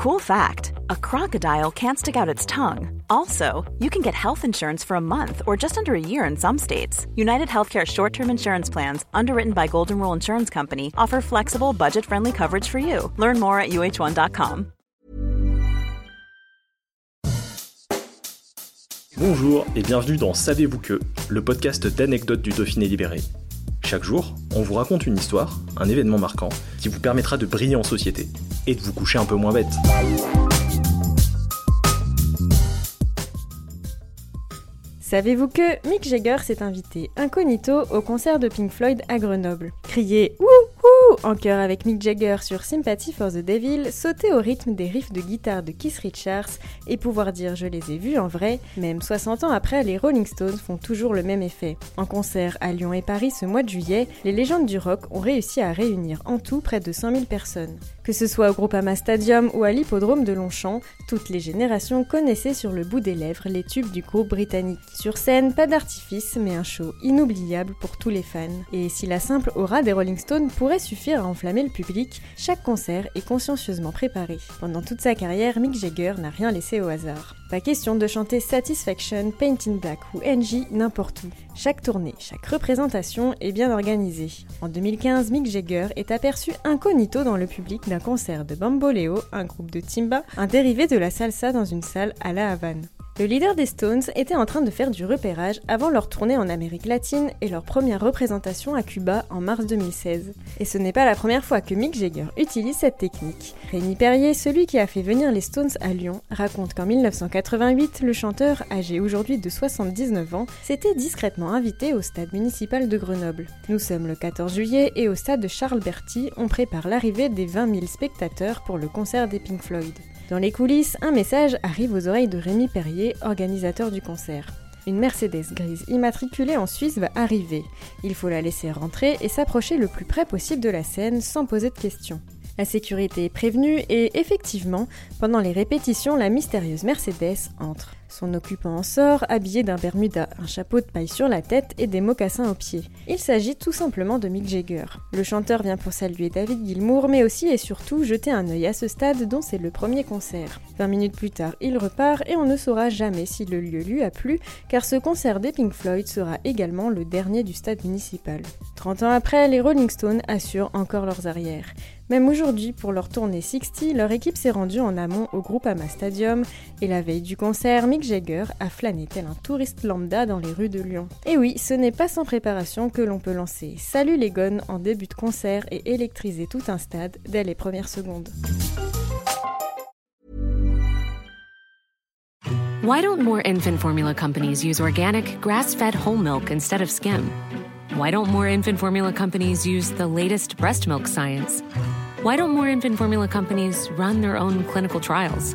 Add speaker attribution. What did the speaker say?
Speaker 1: Cool fact a crocodile can't stick out its tongue. Also, you can get health insurance for a month or just under a year in some states. United Healthcare short term insurance plans, underwritten by Golden Rule Insurance Company, offer flexible, budget friendly coverage for you. Learn more at uh1.com.
Speaker 2: Bonjour et bienvenue dans Savez-vous que, le podcast d'anecdotes du Dauphiné libéré. Chaque jour, on vous raconte une histoire, un événement marquant, qui vous permettra de briller en société et de vous coucher un peu moins bête.
Speaker 3: Savez-vous que Mick Jagger s'est invité incognito au concert de Pink Floyd à Grenoble? Crier Wouhou en chœur avec Mick Jagger sur Sympathy for the Devil, sauter au rythme des riffs de guitare de Keith Richards et pouvoir dire je les ai vus en vrai, même 60 ans après, les Rolling Stones font toujours le même effet. En concert à Lyon et Paris ce mois de juillet, les légendes du rock ont réussi à réunir en tout près de 100 000 personnes. Que ce soit au Groupama Stadium ou à l'hippodrome de Longchamp, toutes les générations connaissaient sur le bout des lèvres les tubes du groupe britannique. Sur scène, pas d'artifice, mais un show inoubliable pour tous les fans. Et si la simple aura des Rolling Stones pourrait suffire à enflammer le public, chaque concert est consciencieusement préparé. Pendant toute sa carrière, Mick Jagger n'a rien laissé au hasard. Pas question de chanter Satisfaction, Paint in Black ou NG n'importe où. Chaque tournée, chaque représentation est bien organisée. En 2015, Mick Jagger est aperçu incognito dans le public d'un concert de Bamboleo, un groupe de timba, un dérivé de la salsa dans une salle à La Havane. Le leader des Stones était en train de faire du repérage avant leur tournée en Amérique latine et leur première représentation à Cuba en mars 2016. Et ce n'est pas la première fois que Mick Jagger utilise cette technique. Rémi Perrier, celui qui a fait venir les Stones à Lyon, raconte qu'en 1988, le chanteur, âgé aujourd'hui de 79 ans, s'était discrètement invité au stade municipal de Grenoble. Nous sommes le 14 juillet et au stade de Charles Berty, on prépare l'arrivée des 20 000 spectateurs pour le concert des Pink Floyd. Dans les coulisses, un message arrive aux oreilles de Rémi Perrier, organisateur du concert. Une Mercedes grise immatriculée en Suisse va arriver. Il faut la laisser rentrer et s'approcher le plus près possible de la scène sans poser de questions. La sécurité est prévenue et effectivement, pendant les répétitions, la mystérieuse Mercedes entre. Son occupant en sort, habillé d'un bermuda, un chapeau de paille sur la tête et des mocassins aux pieds. Il s'agit tout simplement de Mick Jagger. Le chanteur vient pour saluer David Gilmour, mais aussi et surtout jeter un œil à ce stade dont c'est le premier concert. 20 minutes plus tard, il repart et on ne saura jamais si le lieu lui a plu, car ce concert des Pink Floyd sera également le dernier du stade municipal. 30 ans après, les Rolling Stones assurent encore leurs arrières. Même aujourd'hui, pour leur tournée 60, leur équipe s'est rendue en amont au Groupama Stadium et la veille du concert, Mick Jagger a flâné tel un touriste lambda dans les rues de Lyon. Et oui, ce n'est pas sans préparation que l'on peut lancer Salut les gones en début de concert et électriser tout un stade dès les premières secondes.
Speaker 4: Why don't more infant formula companies use organic, grass-fed whole milk instead of skim? Why don't more infant formula companies use the latest breast milk science? Why don't more infant formula companies run their own clinical trials?